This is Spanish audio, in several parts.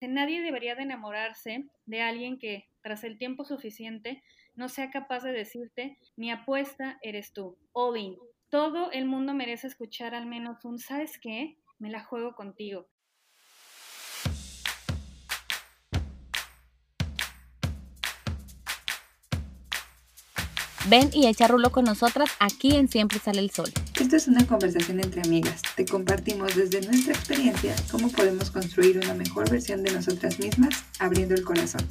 Nadie debería de enamorarse de alguien que, tras el tiempo suficiente, no sea capaz de decirte, mi apuesta eres tú. All Todo el mundo merece escuchar al menos un, ¿sabes qué? Me la juego contigo. Ven y echa rulo con nosotras aquí en Siempre sale el sol. Esto es una conversación entre amigas. Te compartimos desde nuestra experiencia cómo podemos construir una mejor versión de nosotras mismas abriendo el corazón.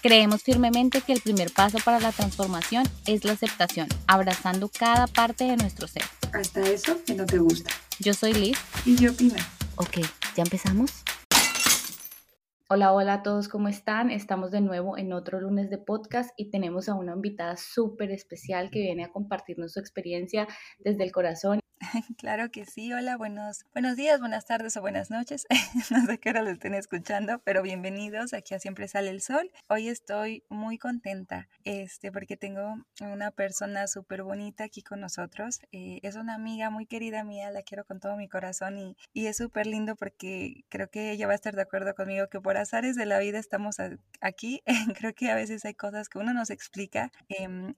Creemos firmemente que el primer paso para la transformación es la aceptación, abrazando cada parte de nuestro ser. Hasta eso que no te gusta. Yo soy Liz. Y yo Pina. Ok, ¿ya empezamos? Hola, hola a todos, ¿cómo están? Estamos de nuevo en otro lunes de podcast y tenemos a una invitada súper especial que viene a compartirnos su experiencia desde el corazón Claro que sí, hola, buenos, buenos días, buenas tardes o buenas noches. no sé qué hora lo estén escuchando, pero bienvenidos aquí a Siempre Sale el Sol. Hoy estoy muy contenta este, porque tengo una persona súper bonita aquí con nosotros. Eh, es una amiga muy querida mía, la quiero con todo mi corazón y, y es súper lindo porque creo que ella va a estar de acuerdo conmigo que por azares de la vida estamos aquí. creo que a veces hay cosas que uno nos explica,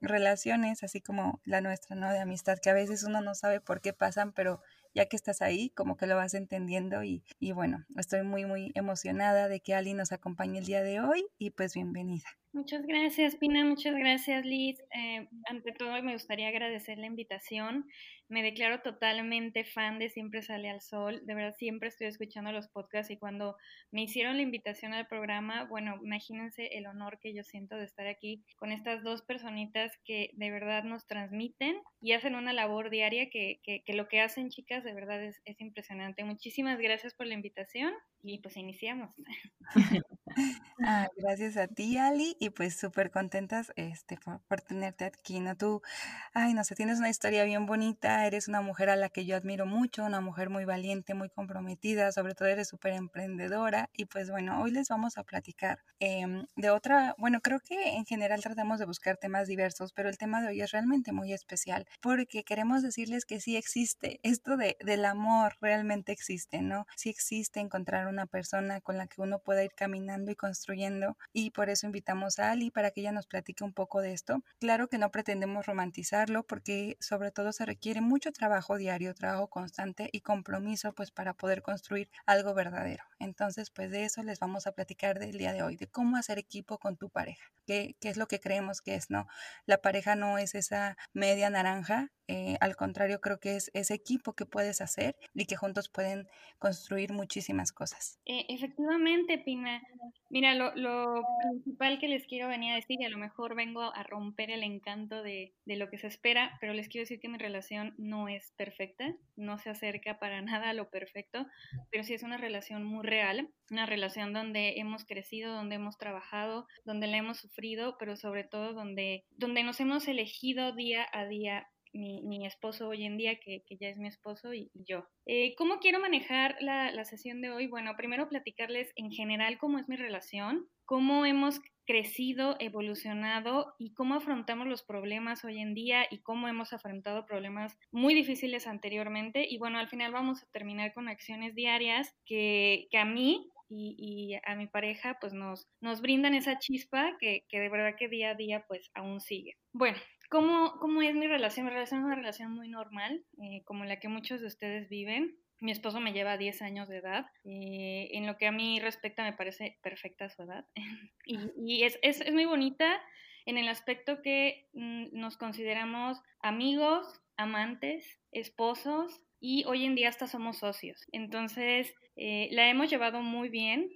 relaciones así como la nuestra, ¿no? De amistad, que a veces uno no sabe por qué pasan, pero ya que estás ahí, como que lo vas entendiendo y, y bueno, estoy muy, muy emocionada de que Ali nos acompañe el día de hoy y pues bienvenida. Muchas gracias, Pina, muchas gracias, Liz. Eh, ante todo, me gustaría agradecer la invitación. Me declaro totalmente fan de Siempre Sale al Sol. De verdad, siempre estoy escuchando los podcasts y cuando me hicieron la invitación al programa, bueno, imagínense el honor que yo siento de estar aquí con estas dos personitas que de verdad nos transmiten y hacen una labor diaria que, que, que lo que hacen, chicas, de verdad es, es impresionante. Muchísimas gracias por la invitación y pues iniciamos. ah, gracias a ti, Ali, y pues súper contentas este, por, tenerte aquí, ¿no? Tú, ay, no sé, tienes una historia bien bonita, eres una mujer a la que yo admiro mucho, una mujer muy valiente, muy comprometida, sobre todo eres súper emprendedora, y pues bueno, hoy les vamos a platicar em, de otra, bueno, creo que en general tratamos de buscar temas diversos, pero el tema de hoy es realmente muy especial, porque queremos decirles que sí existe, esto de, del amor realmente existe, ¿no? Sí existe encontrar una persona con la que uno pueda ir caminando y construyendo y por eso invitamos a Ali para que ella nos platique un poco de esto. Claro que no pretendemos romantizarlo porque sobre todo se requiere mucho trabajo diario, trabajo constante y compromiso pues para poder construir algo verdadero. Entonces pues de eso les vamos a platicar del día de hoy, de cómo hacer equipo con tu pareja, qué, qué es lo que creemos que es, ¿no? La pareja no es esa media naranja, eh, al contrario creo que es ese equipo que puedes hacer y que juntos pueden construir muchísimas cosas. Eh, efectivamente, Pina. Mira, lo, principal que les quiero venir a decir, y a lo mejor vengo a romper el encanto de, de, lo que se espera, pero les quiero decir que mi relación no es perfecta, no se acerca para nada a lo perfecto, pero sí es una relación muy real, una relación donde hemos crecido, donde hemos trabajado, donde la hemos sufrido, pero sobre todo donde, donde nos hemos elegido día a día mi, esposo hoy en día, que, ya es mi esposo, y, yo. Eh, ¿Cómo quiero manejar la, la sesión de hoy? Bueno, primero platicarles en general cómo es mi relación, cómo hemos crecido, evolucionado y cómo afrontamos los problemas hoy en día y cómo hemos afrontado problemas muy difíciles anteriormente. Y bueno, al final vamos a terminar con acciones diarias que, que a mí y, a mi pareja pues nos, nos brindan esa chispa que, que de verdad que día a día pues aún sigue. Bueno, ¿Cómo, ¿Cómo es mi relación? Mi relación es una relación muy normal, eh, como la que muchos de ustedes viven. Mi esposo me lleva 10 años de edad. Eh, en lo que a mí respecta, me parece perfecta su edad. y, es, es, es, muy bonita en el aspecto que mm, nos consideramos amigos, amantes, esposos y hoy en día hasta somos socios. Entonces, eh, la hemos llevado muy bien,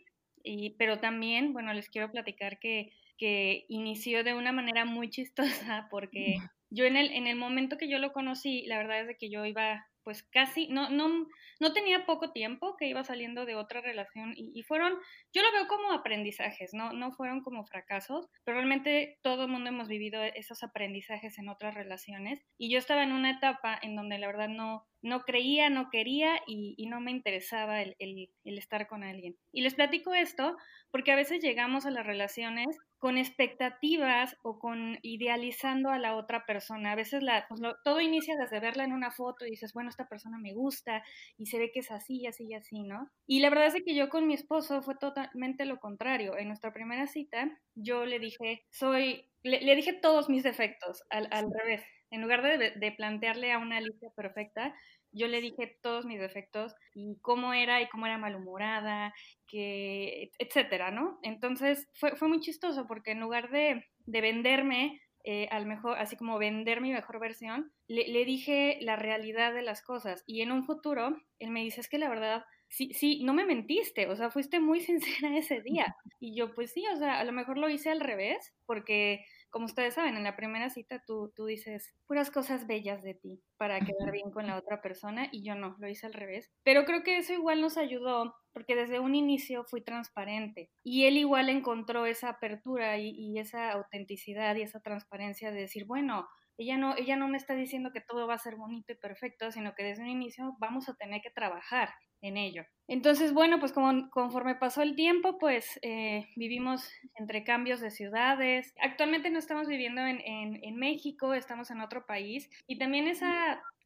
y, pero también, bueno, les quiero platicar que que inició de una manera muy chistosa porque yo en el, en el momento que yo lo conocí, la verdad es de que yo iba pues casi, no, no, no tenía poco tiempo que iba saliendo de otra relación y, y, fueron, yo lo veo como aprendizajes, no, no fueron como fracasos, pero realmente todo el mundo hemos vivido esos aprendizajes en otras relaciones y yo estaba en una etapa en donde la verdad no, no creía, no quería y, no me interesaba el, el estar con alguien. Y les platico esto porque a veces llegamos a las relaciones con expectativas o con idealizando a la otra persona. A veces la, pues todo inicia desde verla en una foto y dices, bueno, esta persona me gusta y se ve que es así, así y así, ¿no? Y la verdad es que yo con mi esposo fue totalmente lo contrario. En nuestra primera cita yo le dije, soy, le, dije todos mis defectos, al, al revés. En lugar de, de plantearle a una lista perfecta, yo le dije todos mis defectos y cómo era y cómo era malhumorada, que, etcétera, ¿no? Entonces fue, fue muy chistoso porque en lugar de, de venderme eh, al mejor, así como vender mi mejor versión, le, le, dije la realidad de las cosas. Y en un futuro, él me dice, es que la verdad, sí, sí, no me mentiste, o sea, fuiste muy sincera ese día. Y yo, pues sí, o sea, a lo mejor lo hice al revés, porque como ustedes saben, en la primera cita tú, tú dices puras cosas bellas de ti para quedar bien con la otra persona y yo no, lo hice al revés. Pero creo que eso igual nos ayudó porque desde un inicio fui transparente y él igual encontró esa apertura y, y esa autenticidad y esa transparencia de decir, bueno, ella no, ella no me está diciendo que todo va a ser bonito y perfecto, sino que desde un inicio vamos a tener que trabajar en ello. Entonces, bueno, pues como, conforme pasó el tiempo, pues eh, vivimos entre cambios de ciudades. Actualmente no estamos viviendo en, en, México, estamos en otro país y también ese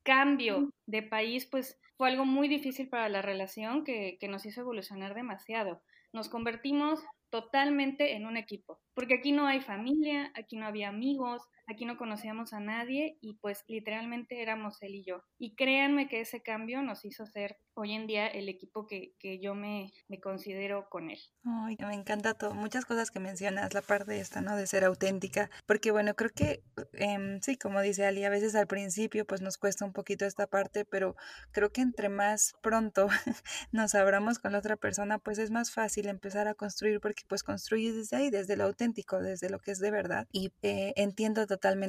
cambio de país, pues fue algo muy difícil para la relación que, que nos hizo evolucionar demasiado. Nos convertimos totalmente en un equipo, porque aquí no hay familia, aquí no había amigos, aquí no conocíamos a nadie y pues literalmente éramos él y yo. Y créanme que ese cambio nos hizo ser hoy en día el equipo que, que yo me, me, considero con él. Ay, me encanta todo, muchas cosas que mencionas, la parte esta, ¿no? De ser auténtica, porque bueno, creo que em, sí, como dice Ali, a veces al principio pues nos cuesta un poquito esta parte, pero creo que entre más pronto nos abramos con la otra persona, pues es más fácil empezar a construir, porque pues construyes desde ahí, desde lo auténtico, desde lo que es de verdad. Y eh, entiendo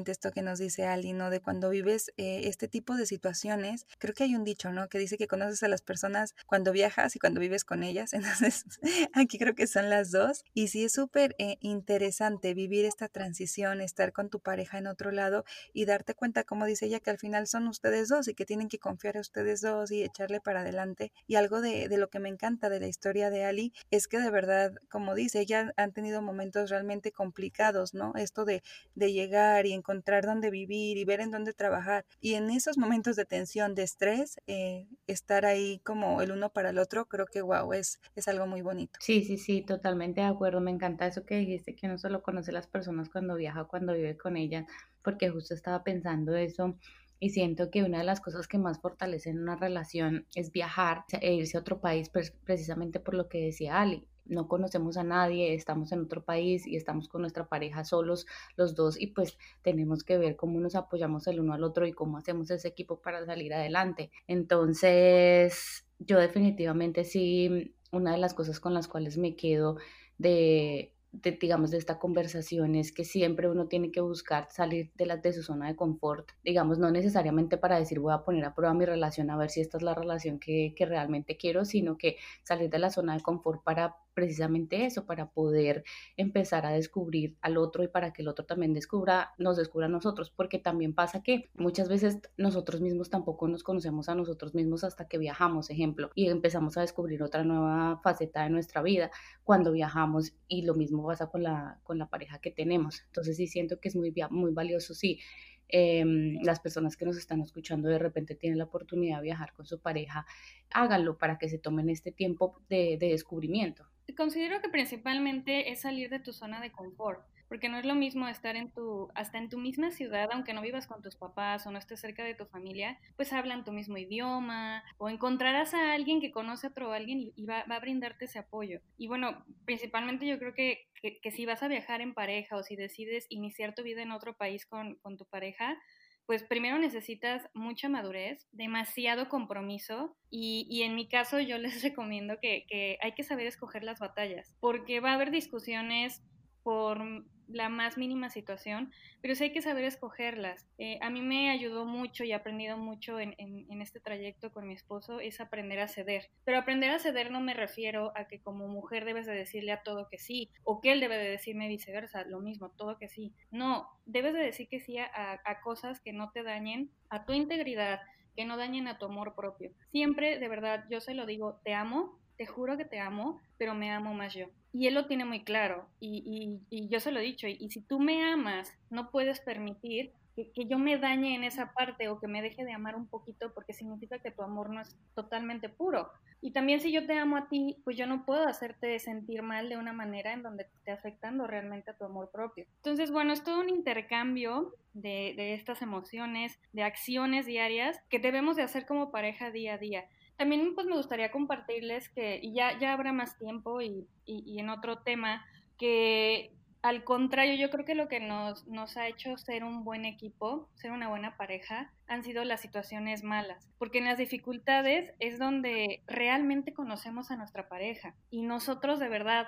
esto que nos dice Ali, ¿no? De cuando vives eh, este tipo de situaciones, creo que hay un dicho, ¿no? Que dice que conoces a las personas cuando viajas y cuando vives con ellas. Entonces, aquí creo que son las dos. Y sí es súper eh, interesante vivir esta transición, estar con tu pareja en otro lado y darte cuenta, como dice ella, que al final son ustedes dos y que tienen que confiar a ustedes dos y echarle para adelante. Y algo de, de lo que me encanta de la historia de Ali es que de verdad, como dice, ella han tenido momentos realmente complicados, ¿no? Esto de, de llegar y encontrar dónde vivir y ver en dónde trabajar. Y en esos momentos de tensión, de estrés, eh, estar ahí como el uno para el otro, creo que wow, es, es algo muy bonito. Sí, sí, sí, totalmente de acuerdo. Me encanta eso que dijiste, que no solo conoce a las personas cuando viaja cuando vive con ellas, porque justo estaba pensando eso. Y siento que una de las cosas que más fortalecen una relación es viajar e irse a otro país, precisamente por lo que decía Ali no conocemos a nadie, estamos en otro país y estamos con nuestra pareja solos los dos y pues tenemos que ver cómo nos apoyamos el uno al otro y cómo hacemos ese equipo para salir adelante. Entonces, yo definitivamente sí, una de las cosas con las cuales me quedo de digamos, de esta conversación es que siempre uno tiene que buscar salir de, la, de su zona de confort, digamos, no necesariamente para decir voy a poner a prueba mi relación a ver si esta es la relación que, que realmente quiero, sino que salir de la zona de confort para precisamente eso, para poder empezar a descubrir al otro y para que el otro también descubra, nos descubra a nosotros, porque también pasa que muchas veces nosotros mismos tampoco nos conocemos a nosotros mismos hasta que viajamos, ejemplo, y empezamos a descubrir otra nueva faceta de nuestra vida cuando viajamos y lo mismo pasa con la, con la pareja que tenemos. Entonces sí siento que es muy, muy valioso, sí, Em, las personas que nos están escuchando de repente tienen la oportunidad de viajar con su pareja, háganlo para que se tomen este tiempo de, de descubrimiento. Considero que principalmente es salir de tu zona de confort porque no es lo mismo estar en tu, hasta en tu misma ciudad, aunque no vivas con tus papás o no estés cerca de tu familia, pues hablan tu mismo idioma o encontrarás a alguien que conoce a otro alguien y, va, a brindarte ese apoyo. Y bueno, principalmente yo creo que, que, si vas a viajar en pareja o si decides iniciar tu vida en otro país con, con tu pareja, pues primero necesitas mucha madurez, demasiado compromiso y, y, en mi caso yo les recomiendo que, que hay que saber escoger las batallas, porque va a haber discusiones por la más mínima situación, pero sí hay que saber escogerlas. Eh, a mí me ayudó mucho y he aprendido mucho en, este trayecto con mi esposo es aprender a ceder. Pero aprender a ceder no me refiero a que como mujer debes de decirle a todo que sí, o que él debe de decirme viceversa, lo mismo, todo que sí. No, debes de decir que sí a, a cosas que no te dañen a tu integridad, que no dañen a tu amor propio. Siempre, de verdad, yo se lo digo, te amo, te juro que te amo, pero me amo más yo. Y él lo tiene muy claro y, yo se lo he dicho, y, si tú me amas, no puedes permitir que, yo me dañe en esa parte o que me deje de amar un poquito porque significa que tu amor no es totalmente puro. Y también si yo te amo a ti, pues yo no puedo hacerte sentir mal de una manera en donde te esté afectando realmente a tu amor propio. Entonces, bueno, es todo un intercambio de, de estas emociones, de acciones diarias que debemos de hacer como pareja día a día también pues me gustaría compartirles que, y ya, ya habrá más tiempo y, y, en otro tema, que al contrario, yo creo que lo que nos, nos ha hecho ser un buen equipo, ser una buena pareja, han sido las situaciones malas, porque en las dificultades es donde realmente conocemos a nuestra pareja. Y nosotros de verdad,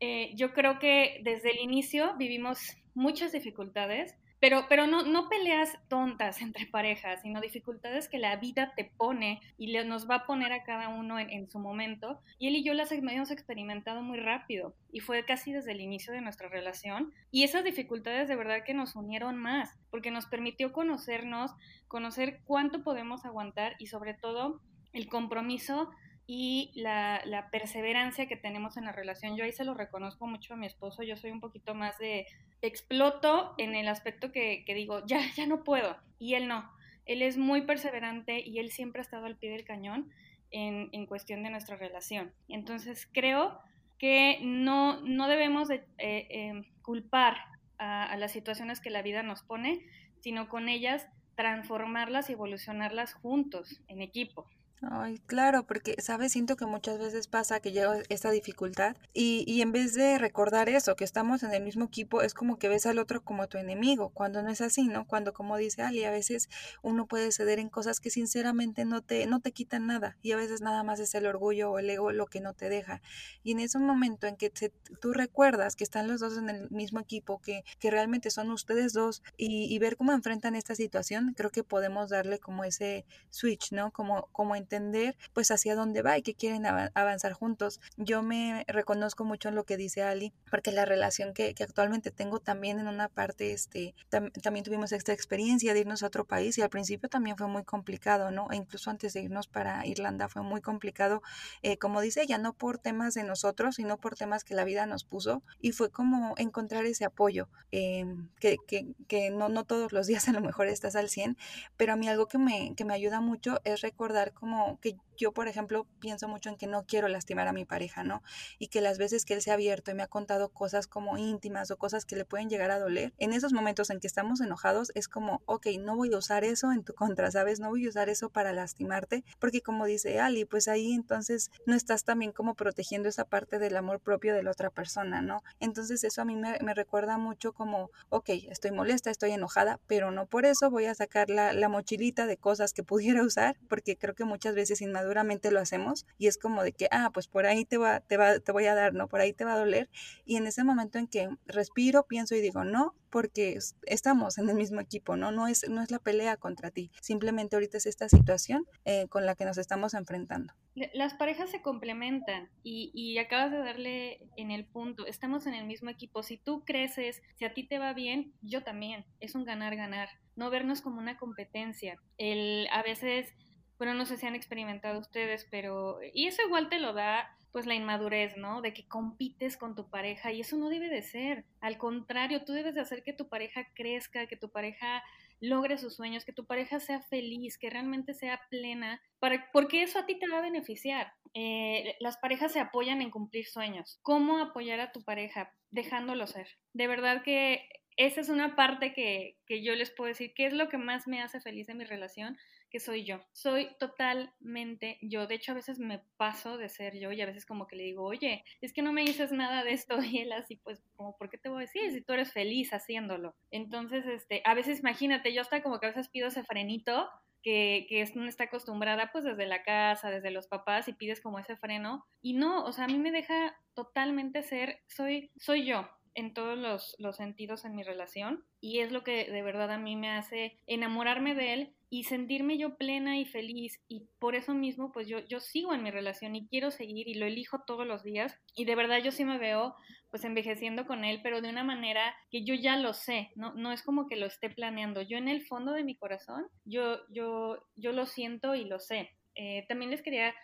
eh, yo creo que desde el inicio vivimos muchas dificultades, pero, pero no, no peleas tontas entre parejas, sino dificultades que la vida te pone y le, nos va a poner a cada uno en, su momento. Y él y yo las hemos experimentado muy rápido y fue casi desde el inicio de nuestra relación. Y esas dificultades de verdad que nos unieron más, porque nos permitió conocernos, conocer cuánto podemos aguantar y sobre todo el compromiso y la, perseverancia que tenemos en la relación. Yo ahí se lo reconozco mucho a mi esposo, yo soy un poquito más de exploto en el aspecto que, digo, ya, ya no puedo, y él no. Él es muy perseverante y él siempre ha estado al pie del cañón en, en cuestión de nuestra relación. Entonces creo que no, no debemos de, eh, em, culpar a, a las situaciones que la vida nos pone, sino con ellas transformarlas y evolucionarlas juntos, en equipo. Ay, claro, porque, ¿sabes? Siento que muchas veces pasa que llega esta dificultad y, y en vez de recordar eso, que estamos en el mismo equipo, es como que ves al otro como tu enemigo, cuando no es así, ¿no? Cuando, como dice Ali, a veces uno puede ceder en cosas que sinceramente no te, no te quitan nada y a veces nada más es el orgullo o el ego lo que no te deja. Y en ese momento en que tú recuerdas que están los dos en el mismo equipo, que, que realmente son ustedes dos y, y ver cómo enfrentan esta situación, creo que podemos darle como ese switch, ¿no? Como, como entender pues hacia dónde va y que quieren avanzar juntos. Yo me reconozco mucho en lo que dice Ali, porque la relación que, actualmente tengo también en una parte, este, también tuvimos esta experiencia de irnos a otro país y al principio también fue muy complicado, ¿no? E incluso antes de irnos para Irlanda fue muy complicado, eh, como dice ella, no por temas de nosotros, sino por temas que la vida nos puso y fue como encontrar ese apoyo, em, que, que, que no, no todos los días a lo mejor estás al 100, pero a mí algo que me, que me ayuda mucho es recordar como que yo, por ejemplo, pienso mucho en que no quiero lastimar a mi pareja, ¿no? Y que las veces que él se ha abierto y me ha contado cosas como íntimas o cosas que le pueden llegar a doler, en esos momentos en que estamos enojados es como, ok, no voy a usar eso en tu contra, ¿sabes? No voy a usar eso para lastimarte, porque como dice Ali, pues ahí entonces no estás también como protegiendo esa parte del amor propio de la otra persona, ¿no? Entonces eso a mí me, recuerda mucho como, ok, estoy molesta, estoy enojada, pero no por eso voy a sacar la, la mochilita de cosas que pudiera usar, porque creo que muchas veces inmaduramente lo hacemos y es como de que, ah, pues por ahí te, va, te, va, te voy a dar, ¿no? Por ahí te va a doler. Y en ese momento en que respiro, pienso y digo, no, porque estamos en el mismo equipo, ¿no? No es, no es la pelea contra ti, simplemente ahorita es esta situación eh, con la que nos estamos enfrentando. Las parejas se complementan y, y, acabas de darle en el punto, estamos en el mismo equipo, si tú creces, si a ti te va bien, yo también, es un ganar-ganar, no vernos como una competencia. El, a veces bueno, no sé si han experimentado ustedes, pero... Y eso igual te lo da pues la inmadurez, ¿no? De que compites con tu pareja y eso no debe de ser. Al contrario, tú debes de hacer que tu pareja crezca, que tu pareja logre sus sueños, que tu pareja sea feliz, que realmente sea plena, para, porque eso a ti te va a beneficiar. Eh, las parejas se apoyan en cumplir sueños. ¿Cómo apoyar a tu pareja? Dejándolo ser. De verdad que esa es una parte que, que yo les puedo decir, que es lo que más me hace feliz de mi relación, que soy yo. Soy totalmente yo. De hecho, a veces me paso de ser yo y a veces como que le digo, oye, es que no me dices nada de esto y él así, pues, como, ¿por qué te voy a decir si tú eres feliz haciéndolo? Entonces, este, a veces imagínate, yo hasta como que a veces pido ese frenito que, que está acostumbrada pues desde la casa, desde los papás y pides como ese freno y no, o sea, a mí me deja totalmente ser, soy, soy yo, en todos los, los, sentidos en mi relación y es lo que de verdad a mí me hace enamorarme de él y sentirme yo plena y feliz y por eso mismo pues yo, yo sigo en mi relación y quiero seguir y lo elijo todos los días y de verdad yo sí me veo pues envejeciendo con él pero de una manera que yo ya lo sé, no, no es como que lo esté planeando, yo en el fondo de mi corazón yo, yo, yo lo siento y lo sé. Eh, también les quería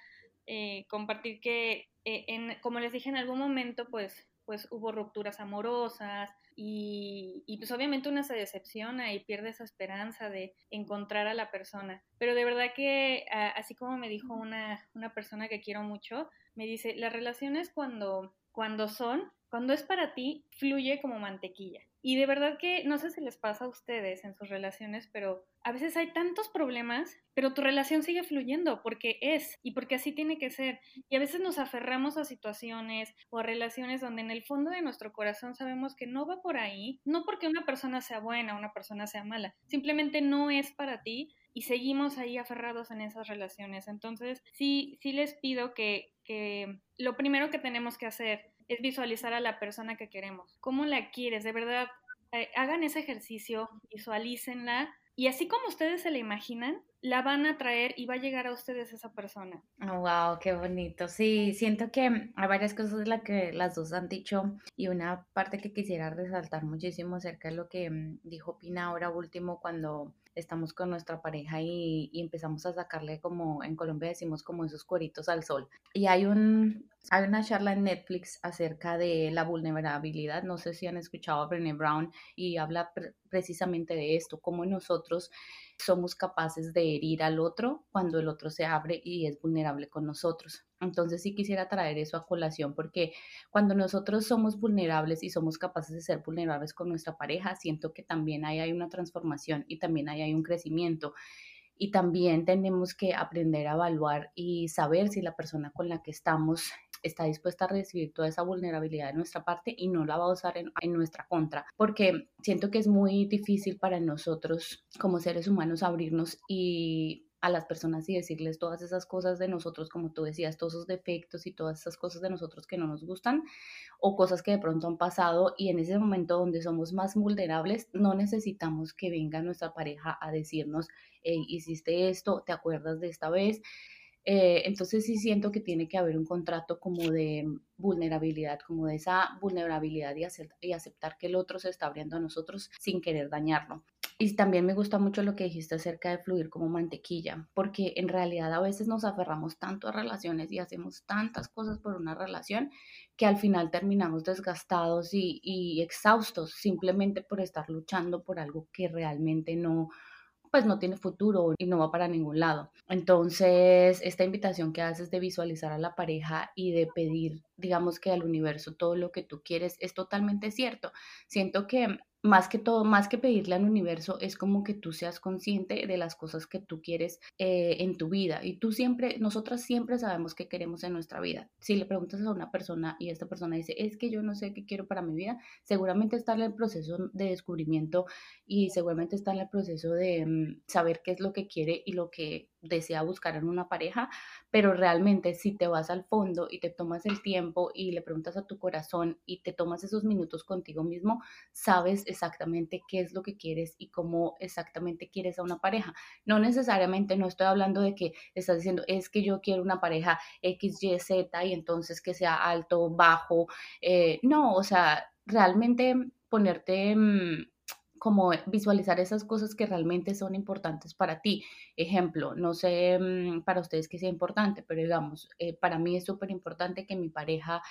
eh, compartir que, eh, en, como les dije en algún momento, pues, pues hubo rupturas amorosas y, y, pues obviamente una se decepciona y pierde esa esperanza de encontrar a la persona. Pero de verdad que, así como me dijo una, una persona que quiero mucho, me dice, las relaciones cuando, cuando son, cuando es para ti, fluye como mantequilla. Y de verdad que no sé si les pasa a ustedes en sus relaciones, pero a veces hay tantos problemas, pero tu relación sigue fluyendo porque es y porque así tiene que ser. Y a veces nos aferramos a situaciones o a relaciones donde en el fondo de nuestro corazón sabemos que no va por ahí, no porque una persona sea buena o una persona sea mala, simplemente no es para ti y seguimos ahí aferrados en esas relaciones. Entonces, sí, sí les pido que, que lo primero que tenemos que hacer es visualizar a la persona que queremos. ¿Cómo la quieres? De verdad, eh, hagan ese ejercicio, visualícenla y así como ustedes se la imaginan, la van a traer y va a llegar a ustedes esa persona. Oh, wow, qué bonito. Sí, siento que hay varias cosas de las que las dos han dicho y una parte que quisiera resaltar muchísimo acerca de lo que mm, dijo Pina ahora último cuando estamos con nuestra pareja y, empezamos a sacarle como en Colombia decimos como esos cueritos al sol. Y hay un hay una charla en Netflix acerca de la vulnerabilidad, no sé si han escuchado a Brené Brown y habla precisamente de esto, cómo nosotros somos capaces de herir al otro cuando el otro se abre y es vulnerable con nosotros. Entonces sí quisiera traer eso a colación porque cuando nosotros somos vulnerables y somos capaces de ser vulnerables con nuestra pareja, siento que también ahí hay una transformación y también ahí hay un crecimiento. Y también tenemos que aprender a evaluar y saber si la persona con la que estamos está dispuesta a recibir toda esa vulnerabilidad de nuestra parte y no la va a usar en, en, nuestra contra, porque siento que es muy difícil para nosotros como seres humanos abrirnos y a las personas y decirles todas esas cosas de nosotros, como tú decías, todos esos defectos y todas esas cosas de nosotros que no nos gustan o cosas que de pronto han pasado y en ese momento donde somos más vulnerables, no necesitamos que venga nuestra pareja a decirnos, hiciste esto, te acuerdas de esta vez. Eh, entonces sí siento que tiene que haber un contrato como de vulnerabilidad, como de esa vulnerabilidad y, aceptar que el otro se está abriendo a nosotros sin querer dañarlo. Y también me gusta mucho lo que dijiste acerca de fluir como mantequilla, porque en realidad a veces nos aferramos tanto a relaciones y hacemos tantas cosas por una relación que al final terminamos desgastados y exhaustos simplemente por estar luchando por algo que realmente no, pues no tiene futuro y no va para ningún lado. Entonces, esta invitación que haces de visualizar a la pareja y de pedir, digamos que al universo todo lo que tú quieres es totalmente cierto. Siento que más que todo, más que pedirle al universo, es como que tú seas consciente de las cosas que tú quieres eh, en tu vida. Y tú siempre, nosotras siempre sabemos qué queremos en nuestra vida. Si le preguntas a una persona y esta persona dice, es que yo no sé qué quiero para mi vida, seguramente está en el proceso de descubrimiento y seguramente está en el proceso de mm, saber qué es lo que quiere y lo que desea buscar en una pareja, pero realmente si te vas al fondo y te tomas el tiempo y le preguntas a tu corazón y te tomas esos minutos contigo mismo, sabes exactamente qué es lo que quieres y cómo exactamente quieres a una pareja. No necesariamente, no estoy hablando de que estás diciendo, es que yo quiero una pareja X, Y, Z y entonces que sea alto, bajo. Eh, no, o sea, realmente ponerte... Mm, como visualizar esas cosas que realmente son importantes para ti. Ejemplo, no sé mm, para ustedes que sea importante, pero digamos, eh, para mí es súper importante que mi pareja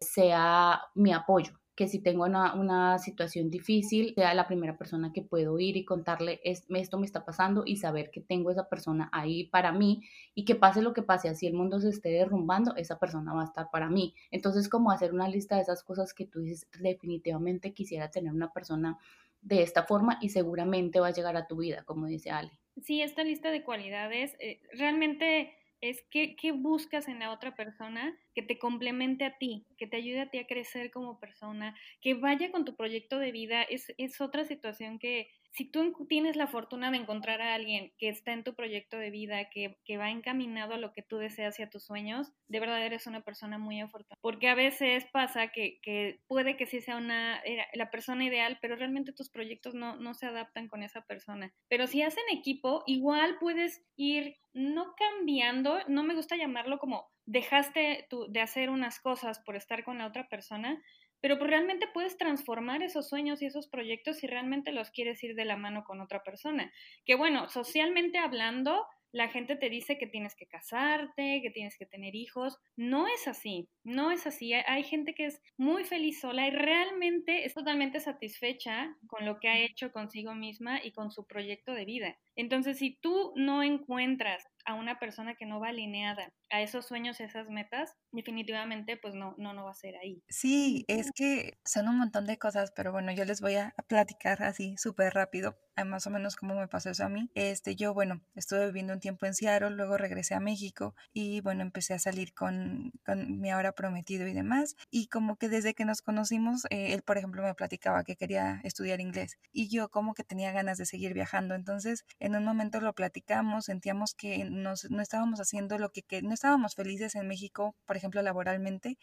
sea mi apoyo, que si tengo una, una, situación difícil, sea la primera persona que puedo ir y contarle esto me está pasando y saber que tengo esa persona ahí para mí y que pase lo que pase, así el mundo se esté derrumbando, esa persona va a estar para mí. Entonces, como hacer una lista de esas cosas que tú dices, definitivamente quisiera tener una persona de esta forma y seguramente va a llegar a tu vida, como dice Ale. Sí, esta lista de cualidades eh, realmente es qué, qué buscas en la otra persona que te complemente a ti, que te ayude a ti a crecer como persona, que vaya con tu proyecto de vida, es, es otra situación que si tú tienes la fortuna de encontrar a alguien que está en tu proyecto de vida, que, que, va encaminado a lo que tú deseas y a tus sueños, de verdad eres una persona muy afortunada. Porque a veces pasa que, que puede que sí sea una, la persona ideal, pero realmente tus proyectos no, no se adaptan con esa persona. Pero si hacen equipo, igual puedes ir no cambiando, no me gusta llamarlo como dejaste tu, de hacer unas cosas por estar con la otra persona, pero pues realmente puedes transformar esos sueños y esos proyectos si realmente los quieres ir de la mano con otra persona. Que bueno, socialmente hablando, la gente te dice que tienes que casarte, que tienes que tener hijos. No es así, no es así. Hay gente que es muy feliz sola y realmente es totalmente satisfecha con lo que ha hecho consigo misma y con su proyecto de vida. Entonces, si tú no encuentras a una persona que no va alineada a esos sueños, esas metas, definitivamente pues no, no, no va a ser ahí. Sí, es que son un montón de cosas, pero bueno, yo les voy a platicar así súper rápido, más o menos cómo me pasó eso a mí. Este, yo, bueno, estuve viviendo un tiempo en Seattle, luego regresé a México y bueno, empecé a salir con, con mi ahora prometido y demás. Y como que desde que nos conocimos, eh, él, por ejemplo, me platicaba que quería estudiar inglés y yo como que tenía ganas de seguir viajando. Entonces, en un momento lo platicamos, sentíamos que nos, no estábamos haciendo lo que, que no estábamos felices en México, por ejemplo, laboralmente.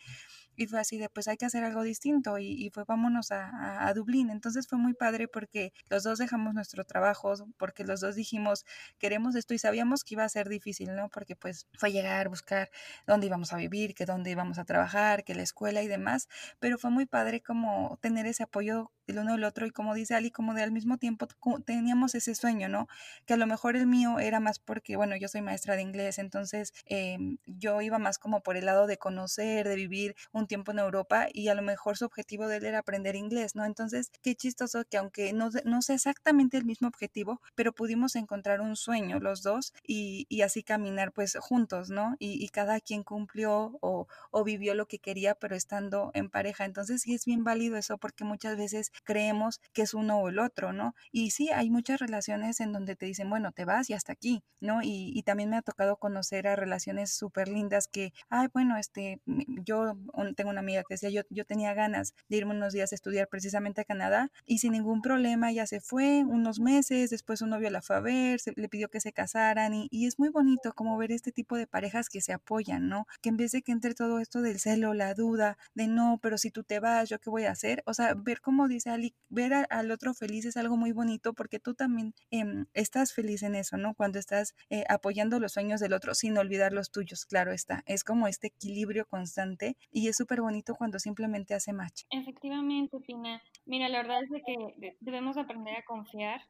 Y fue así de, pues hay que hacer algo distinto y, y fue vámonos a, a, Dublín. Entonces fue muy padre porque los dos dejamos nuestro trabajo, porque los dos dijimos, queremos esto y sabíamos que iba a ser difícil, ¿no? Porque pues fue llegar, buscar dónde íbamos a vivir, que dónde íbamos a trabajar, que la escuela y demás. Pero fue muy padre como tener ese apoyo el uno del otro y como dice Ali, como de al mismo tiempo teníamos ese sueño, ¿no? Que a lo mejor el mío era más porque, bueno, yo soy maestra de inglés, entonces eh, yo iba más como por el lado de conocer, de vivir un tiempo en Europa y a lo mejor su objetivo de él era aprender inglés, ¿no? Entonces, qué chistoso que aunque no, no sea exactamente el mismo objetivo, pero pudimos encontrar un sueño los dos y, y así caminar pues juntos, ¿no? Y, y cada quien cumplió o, o vivió lo que quería, pero estando en pareja. Entonces, sí es bien válido eso porque muchas veces creemos que es uno o el otro, ¿no? Y sí, hay muchas relaciones en donde te dicen, bueno, te vas y hasta aquí, ¿no? Y, también me ha tocado conocer a relaciones súper lindas que, ay, bueno, este, yo tengo una amiga que decía, yo, yo tenía ganas de irme unos días a estudiar precisamente a Canadá y sin ningún problema ya se fue unos meses, después su novio la fue a ver, se, le pidió que se casaran y, y es muy bonito como ver este tipo de parejas que se apoyan, ¿no? Que en vez de que entre todo esto del celo, la duda, de no, pero si tú te vas, ¿yo qué voy a hacer? O sea, ver cómo dice Ali, ver al otro feliz es algo muy bonito porque tú también eh, estás feliz en eso, ¿no? Cuando estás eh, apoyando los sueños del otro sin olvidar los tuyos, claro está. Es como este equilibrio constante y es súper bonito cuando simplemente hace match. Efectivamente, Pina. Mira, la verdad es que debemos aprender a confiar,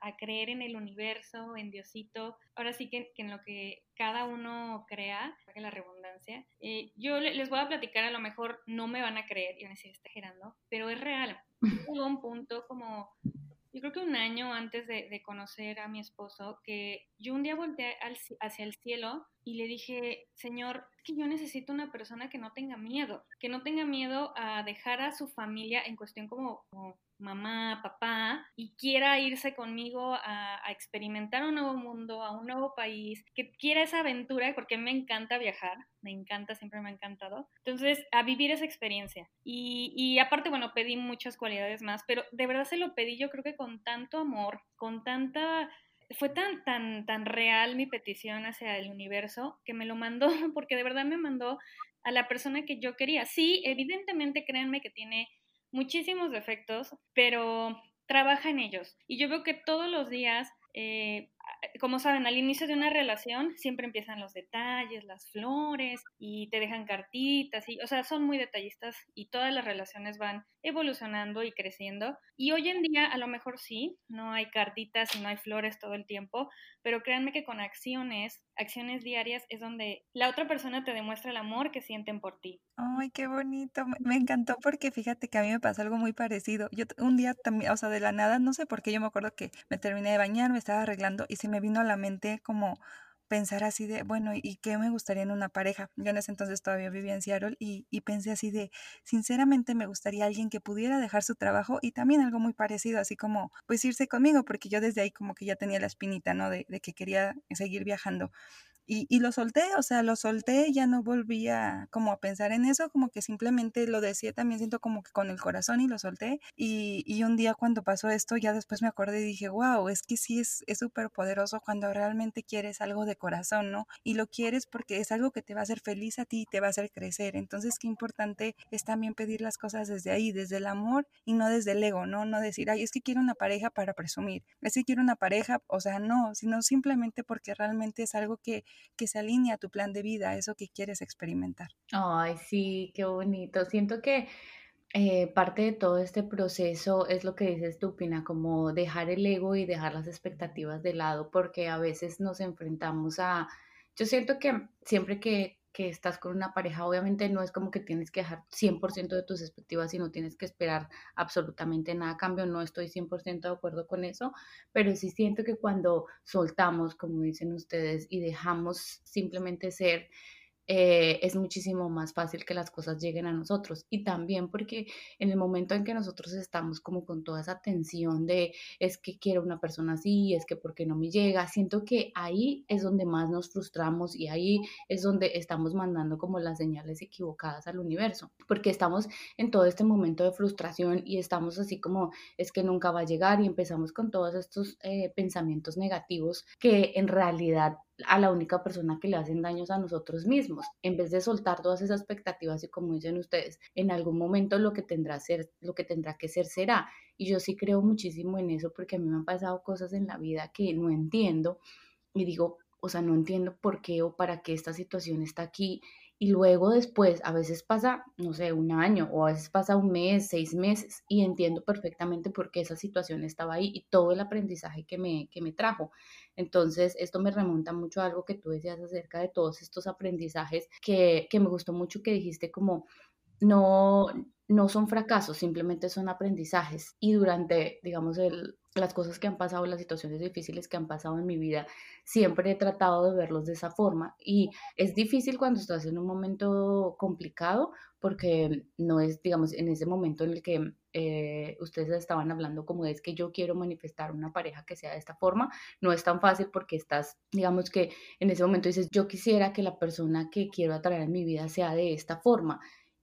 a, creer en el universo, en Diosito. Ahora sí que, en lo que cada uno crea, que la redundancia. Eh, yo les voy a platicar, a lo mejor no me van a creer, y van a decir, está girando, pero es real. Hubo un punto como yo creo que un año antes de, de, conocer a mi esposo, que yo un día volteé al, hacia el cielo y le dije, Señor, que yo necesito una persona que no tenga miedo, que no tenga miedo a dejar a su familia en cuestión como, como mamá, papá, y quiera irse conmigo a, experimentar un nuevo mundo, a un nuevo país, que quiera esa aventura, porque me encanta viajar, me encanta, siempre me ha encantado. Entonces, a vivir esa experiencia. Y, y aparte, bueno, pedí muchas cualidades más, pero de verdad se lo pedí yo creo que con tanto amor, con tanta fue tan, tan, tan real mi petición hacia el universo que me lo mandó, porque de verdad me mandó a la persona que yo quería. Sí, evidentemente créanme que tiene muchísimos defectos, pero trabaja en ellos. Y yo veo que todos los días, eh, como saben, al inicio de una relación siempre empiezan los detalles, las flores y te dejan cartitas, y, o sea, son muy detallistas y todas las relaciones van evolucionando y creciendo. Y hoy en día a lo mejor sí, no hay cartitas y no hay flores todo el tiempo, pero créanme que con acciones, acciones diarias es donde la otra persona te demuestra el amor que sienten por ti. Ay, qué bonito. Me encantó porque fíjate que a mí me pasó algo muy parecido. Yo un día también, o sea, de la nada, no sé por qué, yo me acuerdo que me terminé de bañar, me estaba arreglando y se me vino a la mente como pensar así de, bueno, ¿y qué me gustaría en una pareja? Yo en ese entonces todavía vivía en Seattle y, y, pensé así de, sinceramente me gustaría alguien que pudiera dejar su trabajo y también algo muy parecido, así como, pues irse conmigo, porque yo desde ahí como que ya tenía la espinita, ¿no? De, de que quería seguir viajando. Y, y lo solté, o sea, lo solté, ya no volvía como a pensar en eso, como que simplemente lo decía, también siento como que con el corazón y lo solté. Y, y un día cuando pasó esto, ya después me acordé y dije, wow, es que sí es súper poderoso cuando realmente quieres algo de corazón, ¿no? Y lo quieres porque es algo que te va a hacer feliz a ti y te va a hacer crecer. Entonces, qué importante es también pedir las cosas desde ahí, desde el amor y no desde el ego, ¿no? No decir, ay, es que quiero una pareja para presumir, es que quiero una pareja, o sea, no, sino simplemente porque realmente es algo que, que se alinea a tu plan de vida, eso que quieres experimentar. Ay, sí, qué bonito. Siento que eh, parte de todo este proceso es lo que dices tú, Pina, como dejar el ego y dejar las expectativas de lado, porque a veces nos enfrentamos a, yo siento que siempre que, que estás con una pareja, obviamente no es como que tienes que dejar 100% de tus expectativas y no tienes que esperar absolutamente nada a cambio, no estoy 100% de acuerdo con eso, pero sí siento que cuando soltamos, como dicen ustedes, y dejamos simplemente ser, eh, es muchísimo más fácil que las cosas lleguen a nosotros. Y también porque en el momento en que nosotros estamos como con toda esa tensión de es que quiero una persona así, es que porque no me llega, siento que ahí es donde más nos frustramos y ahí es donde estamos mandando como las señales equivocadas al universo, porque estamos en todo este momento de frustración y estamos así como es que nunca va a llegar y empezamos con todos estos eh, pensamientos negativos que en realidad a la única persona que le hacen daños a nosotros mismos, en vez de soltar todas esas expectativas y como dicen ustedes, en algún momento lo que tendrá que tendrá que ser será. Y yo sí creo muchísimo en eso porque a mí me han pasado cosas en la vida que no entiendo y digo, o sea, no entiendo por qué o para qué esta situación está aquí y luego después, a veces pasa, no sé, un año o a veces pasa un mes, seis meses y entiendo perfectamente por qué esa situación estaba ahí y todo el aprendizaje que me, que me trajo. Entonces, esto me remonta mucho a algo que tú decías acerca de todos estos aprendizajes que, que me gustó mucho que dijiste como no, no son fracasos, simplemente son aprendizajes. Y durante, digamos, el, las cosas que han pasado, las situaciones difíciles que han pasado en mi vida, siempre he tratado de verlos de esa forma. Y es difícil cuando estás en un momento complicado, porque no es, digamos, en ese momento en el que eh, ustedes estaban hablando como es que yo quiero manifestar una pareja que sea de esta forma, no es tan fácil porque estás, digamos que en ese momento dices, yo quisiera que la persona que quiero atraer en mi vida sea de esta forma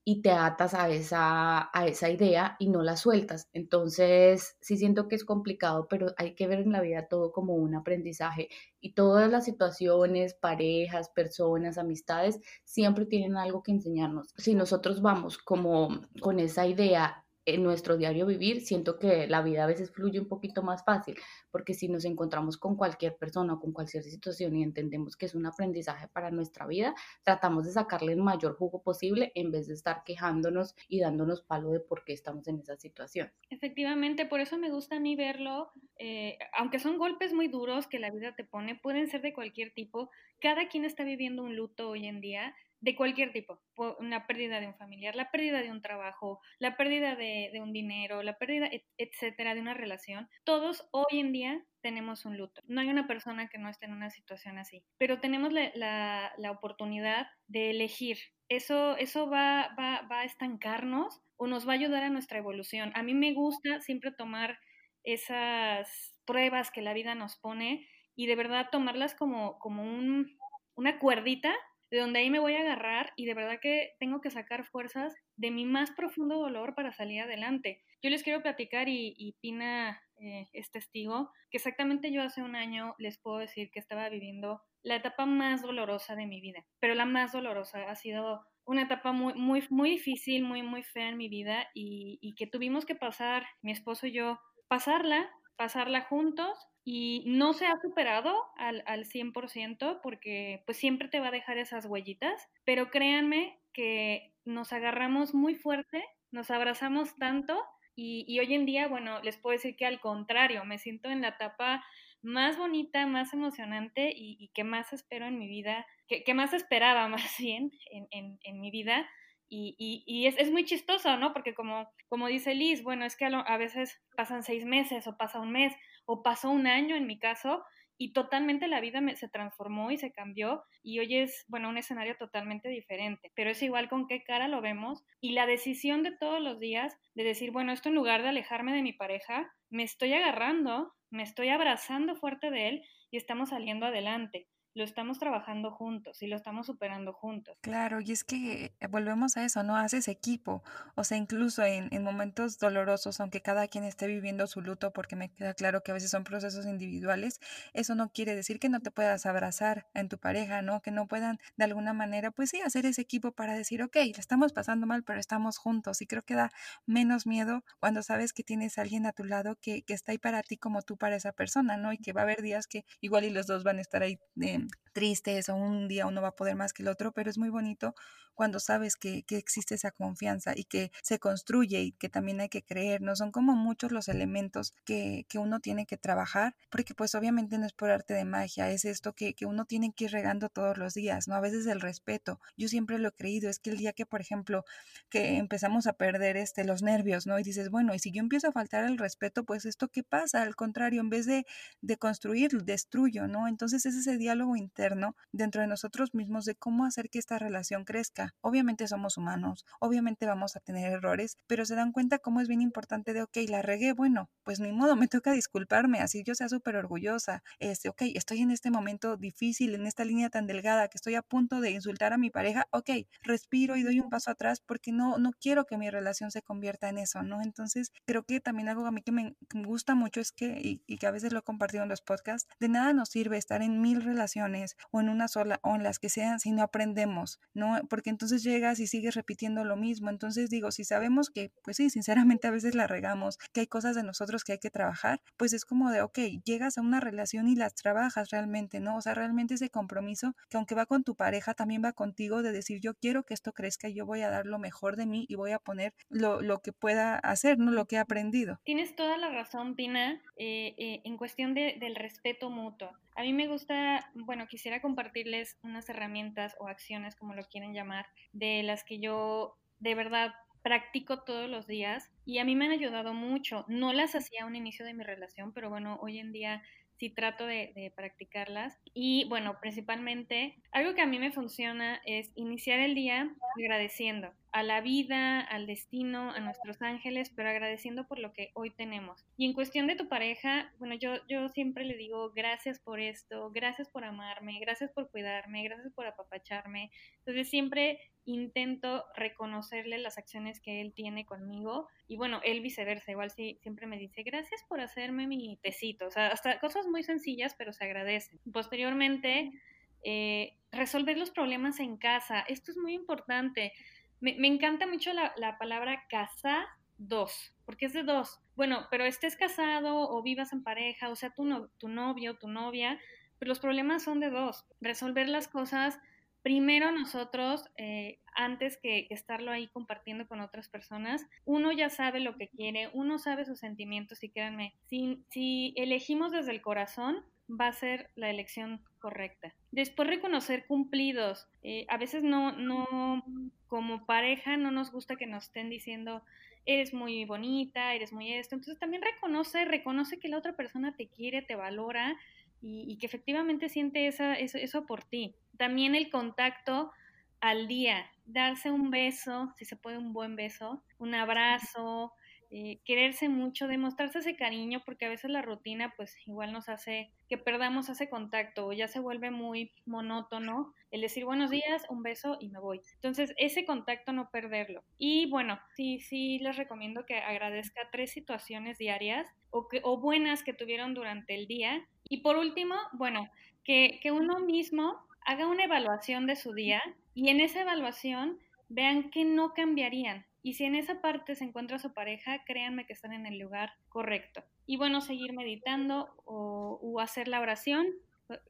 y te atas a esa, a esa idea y no la sueltas. Entonces, sí siento que es complicado, pero hay que ver en la vida todo como un aprendizaje y todas las situaciones, parejas, personas, amistades, siempre tienen algo que enseñarnos. Si nosotros vamos como con esa idea en nuestro diario vivir, siento que la vida a veces fluye un poquito más fácil, porque si nos encontramos con cualquier persona o con cualquier situación y entendemos que es un aprendizaje para nuestra vida, tratamos de sacarle el mayor jugo posible en vez de estar quejándonos y dándonos palo de por qué estamos en esa situación. Efectivamente, por eso me gusta a mí verlo, eh, aunque son golpes muy duros que la vida te pone, pueden ser de cualquier tipo, cada quien está viviendo un luto hoy en día de cualquier tipo, una pérdida de un familiar, la pérdida de un trabajo, la pérdida de, un dinero, la pérdida, etcétera, de una relación, todos hoy en día tenemos un luto. No hay una persona que no esté en una situación así, pero tenemos la, oportunidad de elegir. Eso, eso va, va, va a estancarnos o nos va a ayudar a nuestra evolución. A mí me gusta siempre tomar esas pruebas que la vida nos pone y de verdad tomarlas como, como un, una cuerdita de donde ahí me voy a agarrar y de verdad que tengo que sacar fuerzas de mi más profundo dolor para salir adelante. Yo les quiero platicar y, Pina eh, es testigo que exactamente yo hace un año les puedo decir que estaba viviendo la etapa más dolorosa de mi vida, pero la más dolorosa ha sido una etapa muy, muy, muy difícil, muy, muy fea en mi vida y, y que tuvimos que pasar, mi esposo y yo, pasarla, pasarla juntos y no se ha superado al, al 100% porque pues siempre te va a dejar esas huellitas, pero créanme que nos agarramos muy fuerte, nos abrazamos tanto y, y, hoy en día, bueno, les puedo decir que al contrario, me siento en la etapa más bonita, más emocionante y, que más espero en mi vida, que, que más esperaba más bien en, en, en mi vida. Y, y, y es, es, muy chistoso, ¿no? Porque como, como dice Liz, bueno, es que a, a veces pasan seis meses o pasa un mes o pasó un año en mi caso y totalmente la vida me, se transformó y se cambió y hoy es, bueno, un escenario totalmente diferente, pero es igual con qué cara lo vemos y la decisión de todos los días de decir, bueno, esto en lugar de alejarme de mi pareja, me estoy agarrando, me estoy abrazando fuerte de él y estamos saliendo adelante. Lo estamos trabajando juntos y lo estamos superando juntos. Claro, y es que eh, volvemos a eso, ¿no? Haces equipo, o sea, incluso en, en momentos dolorosos, aunque cada quien esté viviendo su luto, porque me queda claro que a veces son procesos individuales, eso no quiere decir que no te puedas abrazar en tu pareja, ¿no? Que no puedan de alguna manera, pues sí, hacer ese equipo para decir, ok, la estamos pasando mal, pero estamos juntos. Y creo que da menos miedo cuando sabes que tienes a alguien a tu lado que, que está ahí para ti como tú para esa persona, ¿no? Y que va a haber días que igual y los dos van a estar ahí eh, tristes o un día uno va a poder más que el otro, pero es muy bonito cuando sabes que, que, existe esa confianza y que se construye y que también hay que creer, ¿no? Son como muchos los elementos que, que uno tiene que trabajar, porque pues obviamente no es por arte de magia, es esto que, que, uno tiene que ir regando todos los días, ¿no? A veces el respeto, yo siempre lo he creído, es que el día que, por ejemplo, que empezamos a perder este, los nervios, ¿no? Y dices, bueno, y si yo empiezo a faltar el respeto, pues esto qué pasa, al contrario, en vez de, de construir, destruyo, ¿no? Entonces es ese diálogo interno dentro de nosotros mismos de cómo hacer que esta relación crezca Obviamente somos humanos, obviamente vamos a tener errores, pero se dan cuenta cómo es bien importante de, ok, la regué, bueno, pues ni modo, me toca disculparme, así yo sea súper orgullosa, este, ok, estoy en este momento difícil, en esta línea tan delgada que estoy a punto de insultar a mi pareja, ok, respiro y doy un paso atrás porque no, no quiero que mi relación se convierta en eso, ¿no? Entonces, creo que también algo a mí que me, gusta mucho es que, y, que a veces lo he compartido en los podcasts, de nada nos sirve estar en mil relaciones o en una sola o en las que sean si no aprendemos, ¿no? Porque entonces llegas y sigues repitiendo lo mismo. Entonces digo, si sabemos que, pues sí, sinceramente a veces la regamos, que hay cosas de nosotros que hay que trabajar, pues es como de, ok, llegas a una relación y las trabajas realmente, ¿no? O sea, realmente ese compromiso que aunque va con tu pareja, también va contigo de decir, yo quiero que esto crezca, yo voy a dar lo mejor de mí y voy a poner lo, lo que pueda hacer, ¿no? Lo que he aprendido. Tienes toda la razón, Pina, eh, eh, en cuestión de, del respeto mutuo. A mí me gusta, bueno, quisiera compartirles unas herramientas o acciones, como lo quieren llamar, de las que yo de verdad practico todos los días y a mí me han ayudado mucho. No las hacía a un inicio de mi relación, pero bueno, hoy en día sí trato de, de, practicarlas. Y bueno, principalmente, algo que a mí me funciona es iniciar el día agradeciendo a la vida, al destino, a nuestros ángeles, pero agradeciendo por lo que hoy tenemos. Y en cuestión de tu pareja, bueno, yo, yo siempre le digo gracias por esto, gracias por amarme, gracias por cuidarme, gracias por apapacharme. Entonces siempre intento reconocerle las acciones que él tiene conmigo y bueno, él viceversa, igual sí, siempre me dice gracias por hacerme mi tecito, o sea, hasta cosas muy sencillas, pero se agradecen. Posteriormente, eh, resolver los problemas en casa, esto es muy importante. Me, me encanta mucho la, la palabra casa dos, porque es de dos. Bueno, pero estés casado o vivas en pareja, o sea, tu, no, tu novio, tu novia, pero los problemas son de dos. Resolver las cosas primero nosotros, eh, antes que, que, estarlo ahí compartiendo con otras personas, uno ya sabe lo que quiere, uno sabe sus sentimientos y créanme, si, si elegimos desde el corazón, va a ser la elección correcta. Después reconocer cumplidos. Eh, a veces no, no, como pareja no nos gusta que nos estén diciendo, eres muy bonita, eres muy esto. Entonces también reconoce, reconoce que la otra persona te quiere, te valora y, y que efectivamente siente esa, eso, eso por ti. También el contacto al día, darse un beso, si se puede un buen beso, un abrazo, eh, quererse mucho, demostrarse ese cariño, porque a veces la rutina pues igual nos hace que perdamos ese contacto o ya se vuelve muy monótono el decir buenos días, un beso y me voy. Entonces ese contacto no perderlo. Y bueno, sí, sí les recomiendo que agradezca tres situaciones diarias o, buenas que tuvieron durante el día. Y por último, bueno, que, que uno mismo haga una evaluación de su día y en esa evaluación vean que no cambiarían y si en esa parte se encuentra su pareja, créanme que están en el lugar correcto. Y bueno, seguir meditando o, hacer la oración,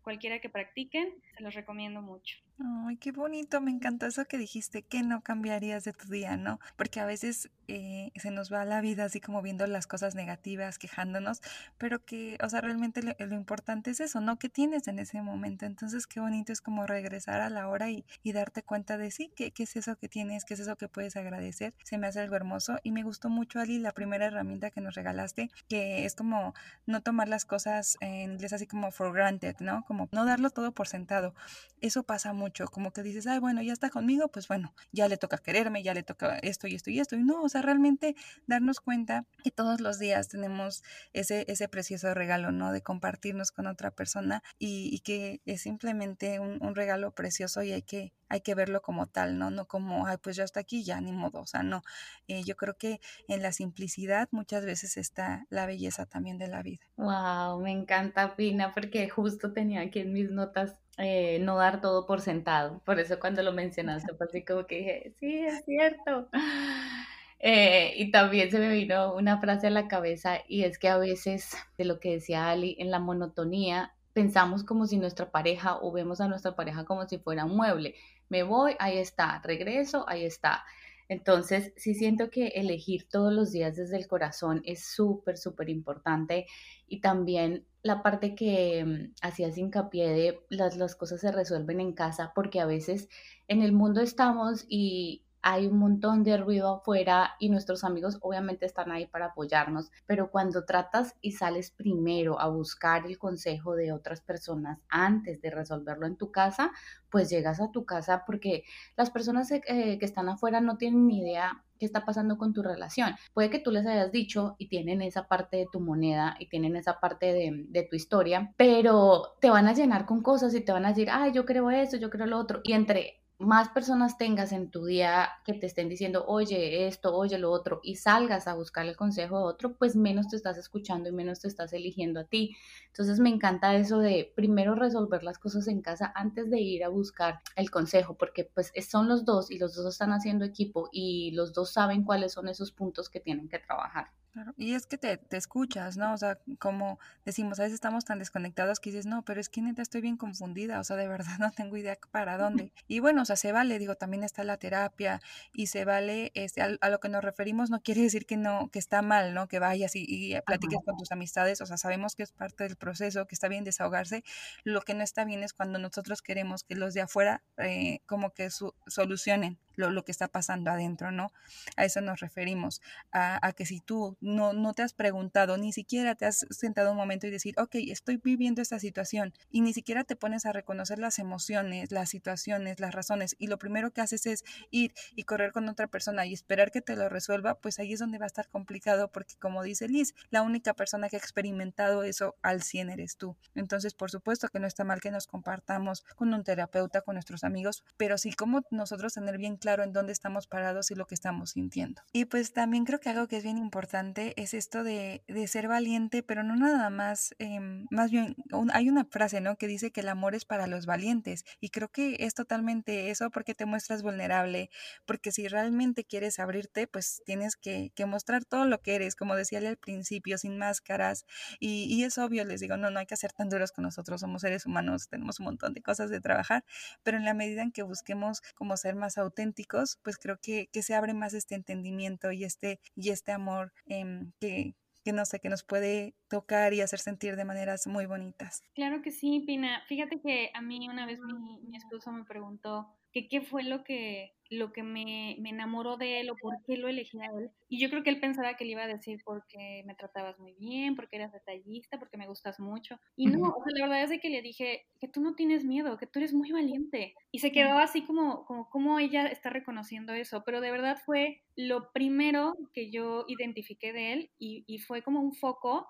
cualquiera que practiquen, se los recomiendo mucho. Ay, qué bonito, me encantó eso que dijiste, que no cambiarías de tu día, ¿no? Porque a veces eh, se nos va la vida así como viendo las cosas negativas, quejándonos, pero que, o sea, realmente lo, lo importante es eso, ¿no? ¿Qué tienes en ese momento? Entonces, qué bonito es como regresar a la hora y, y darte cuenta de sí, ¿qué, qué es eso que tienes, qué es eso que puedes agradecer. Se me hace algo hermoso y me gustó mucho, Ali, la primera herramienta que nos regalaste, que es como no tomar las cosas en inglés así como for granted, ¿no? Como no darlo todo por sentado. Eso pasa mucho como que dices, ay, bueno, ya está conmigo, pues bueno, ya le toca quererme, ya le toca esto y esto y esto. Y no, o sea, realmente darnos cuenta que todos los días tenemos ese, ese precioso regalo, ¿no? De compartirnos con otra persona y, que es simplemente un, un regalo precioso y hay que hay que verlo como tal, ¿no? No como, ay, pues ya está aquí, ya ni modo, o sea, no. Eh, yo creo que en la simplicidad muchas veces está la belleza también de la vida. Wow, me encanta, Pina, porque justo tenía aquí en mis notas eh, no dar todo por sentado. Por eso cuando lo mencionaste, fue así como que dije, sí, es cierto. Eh, y también se me vino una frase a la cabeza y es que a veces, de lo que decía Ali, en la monotonía pensamos como si nuestra pareja o vemos a nuestra pareja como si fuera un mueble me voy, ahí está, regreso, ahí está. Entonces, sí siento que elegir todos los días desde el corazón es súper, súper importante. Y también la parte que mm, hacías hincapié de las, las cosas se resuelven en casa, porque a veces en el mundo estamos y hay un montón de ruido afuera y nuestros amigos obviamente están ahí para apoyarnos, pero cuando tratas y sales primero a buscar el consejo de otras personas antes de resolverlo en tu casa, pues llegas a tu casa porque las personas eh, que están afuera no tienen ni idea qué está pasando con tu relación. Puede que tú les hayas dicho y tienen esa parte de tu moneda y tienen esa parte de, de, tu historia, pero te van a llenar con cosas y te van a decir, ay, yo creo eso, yo creo lo otro. Y entre más personas tengas en tu día que te estén diciendo, oye, esto, oye, lo otro, y salgas a buscar el consejo de otro, pues menos te estás escuchando y menos te estás eligiendo a ti. Entonces me encanta eso de primero resolver las cosas en casa antes de ir a buscar el consejo, porque pues son los dos y los dos están haciendo equipo y los dos saben cuáles son esos puntos que tienen que trabajar. Y es que te, te, escuchas, ¿no? O sea, como decimos, a veces estamos tan desconectados que dices, no, pero es que neta estoy bien confundida, o sea, de verdad no tengo idea para dónde. Y bueno, o sea, se vale, digo, también está la terapia y se vale, este, a, lo que nos referimos no quiere decir que no, que está mal, ¿no? Que vayas y, y platiques con tus amistades, o sea, sabemos que es parte del proceso, que está bien desahogarse. Lo que no está bien es cuando nosotros queremos que los de afuera eh, como que solucionen lo, lo, que está pasando adentro, ¿no? A eso nos referimos, a, a que si tú no, no te has preguntado, ni siquiera te has sentado un momento y decir, ok, estoy viviendo esta situación y ni siquiera te pones a reconocer las emociones, las situaciones, las razones y lo primero que haces es ir y correr con otra persona y esperar que te lo resuelva, pues ahí es donde va a estar complicado porque como dice Liz, la única persona que ha experimentado eso al 100 eres tú. Entonces, por supuesto que no está mal que nos compartamos con un terapeuta, con nuestros amigos, pero sí como nosotros tener bien claro en dónde estamos parados y lo que estamos sintiendo. Y pues también creo que algo que es bien importante es esto de, ser valiente, pero no nada más, em, más bien, hay una frase, ¿no? Que dice que el amor es para los valientes y creo que es totalmente eso porque te muestras vulnerable, porque si realmente quieres abrirte, pues tienes que, mostrar todo lo que eres, como decía al principio, sin máscaras y, y, es obvio, les digo, no, no hay que ser tan duros con nosotros, somos seres humanos, tenemos un montón de cosas de trabajar, pero en la medida en que busquemos como ser más auténticos, pues creo que, que se abre más este entendimiento y este, y este amor. Em, que, que no sé, que nos puede tocar y hacer sentir de maneras muy bonitas. Claro que sí, Pina. Fíjate que a mí una vez mi, mi esposo me preguntó que qué fue lo que, lo que me, me, enamoró de él o por qué lo elegí a él. Y yo creo que él pensaba que le iba a decir porque me tratabas muy bien, porque eras detallista, porque me gustas mucho. Y no, o sea, la verdad es de que le dije que tú no tienes miedo, que tú eres muy valiente. Y se quedó así como, como, como ella está reconociendo eso. Pero de verdad fue lo primero que yo identifiqué de él y, y fue como un foco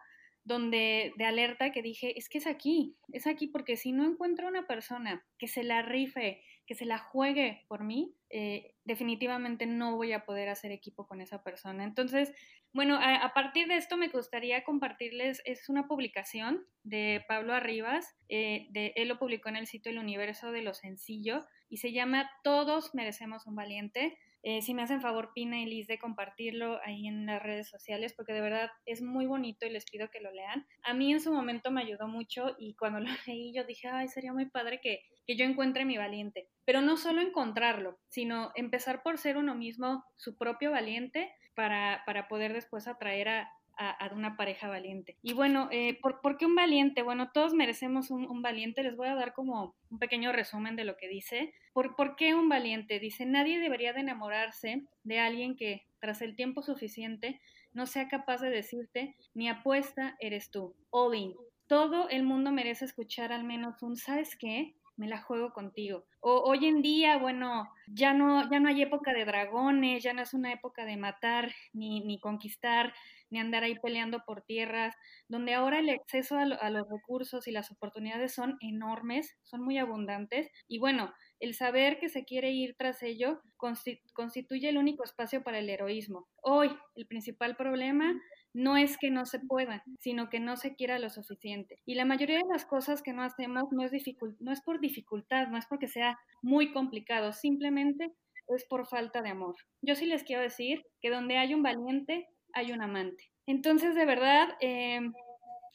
donde de alerta que dije, es que es aquí, es aquí porque si no encuentro una persona que se la rife, que se la juegue por mí, eh, definitivamente no voy a poder hacer equipo con esa persona. Entonces, bueno, a, partir de esto me gustaría compartirles, es una publicación de Pablo Arribas, eh, de, él lo publicó en el sitio El Universo de lo Sencillo y se llama Todos merecemos un valiente. Eh, si me hacen favor, Pina y Liz, de compartirlo ahí en las redes sociales, porque de verdad es muy bonito y les pido que lo lean. A mí en su momento me ayudó mucho y cuando lo leí yo dije, ay, sería muy padre que, que yo encuentre mi valiente. Pero no solo encontrarlo, sino empezar por ser uno mismo su propio valiente para, para poder después atraer a, a, una pareja valiente. Y bueno, eh, ¿por, qué un valiente? Bueno, todos merecemos un, valiente. Les voy a dar como un pequeño resumen de lo que dice. ¿Por, ¿Por qué un valiente? Dice, nadie debería de enamorarse de alguien que tras el tiempo suficiente no sea capaz de decirte, mi apuesta eres tú. All Todo el mundo merece escuchar al menos un, ¿sabes qué? Me la juego contigo. O hoy en día, bueno, ya no, ya no hay época de dragones, ya no es una época de matar ni, ni conquistar, ni andar ahí peleando por tierras, donde ahora el acceso a, a los recursos y las oportunidades son enormes, son muy abundantes. Y bueno, el saber que se quiere ir tras ello constituye el único espacio para el heroísmo. Hoy, el principal problema no es que no se pueda, sino que no se quiera lo suficiente. Y la mayoría de las cosas que no hacemos no es, por dificultad, no es porque sea muy complicado, simplemente es por falta de amor. Yo sí les quiero decir que donde hay un valiente, hay un amante. Entonces, de verdad, em,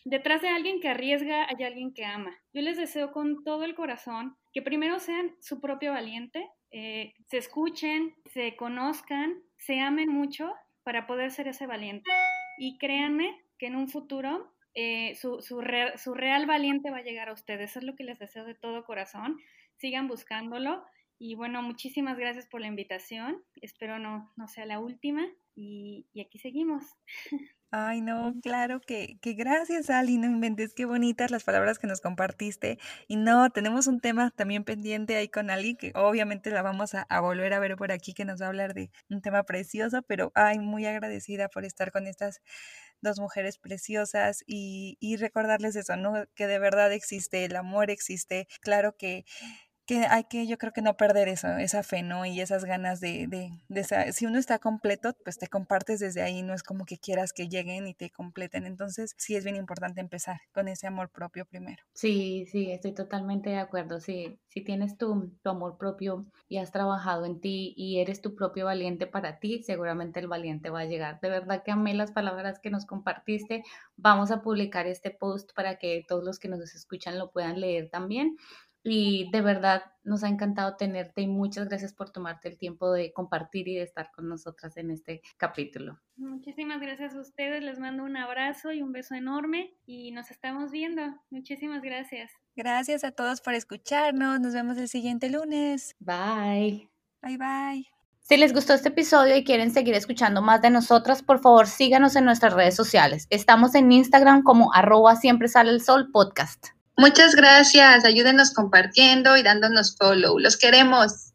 detrás de alguien que arriesga hay alguien que ama. Yo les deseo con todo el corazón que primero sean su propio valiente, eh, se escuchen, se conozcan, se amen mucho para poder ser ese valiente. Y créanme que en un futuro eh, su, su, real valiente va a llegar a ustedes. Eso es lo que les deseo de todo corazón. Sigan buscándolo. Y bueno, muchísimas gracias por la invitación. Espero no, no sea la última. Y, y aquí seguimos. Ay, no, claro que, que gracias, Ali, no inventes, qué bonitas las palabras que nos compartiste. Y no, tenemos un tema también pendiente ahí con Ali, que obviamente la vamos a, volver a ver por aquí, que nos va a hablar de un tema precioso, pero ay, muy agradecida por estar con estas dos mujeres preciosas y, y recordarles eso, ¿no? Que de verdad existe, el amor existe. Claro que que hay que, yo creo que no perder eso, esa fe, ¿no? Y esas ganas de, de, si uno está completo, pues te compartes desde ahí, no es como que quieras que lleguen y te completen. Entonces, sí es bien importante empezar con ese amor propio primero. Sí, sí, estoy totalmente de acuerdo. Sí, si tienes tu, tu amor propio y has trabajado en ti y eres tu propio valiente para ti, seguramente el valiente va a llegar. De verdad que amé las palabras que nos compartiste. Vamos a publicar este post para que todos los que nos escuchan lo puedan leer también y de verdad nos ha encantado tenerte y muchas gracias por tomarte el tiempo de compartir y de estar con nosotras en este capítulo. Muchísimas gracias a ustedes, les mando un abrazo y un beso enorme y nos estamos viendo. Muchísimas gracias. Gracias a todos por escucharnos, nos vemos el siguiente lunes. Bye. Bye bye. Si les gustó este episodio y quieren seguir escuchando más de nosotras, por favor síganos en nuestras redes sociales. Estamos en Instagram como arroba siempre sale el sol podcast. Muchas gracias. Ayúdenos compartiendo y dándonos follow. Los queremos.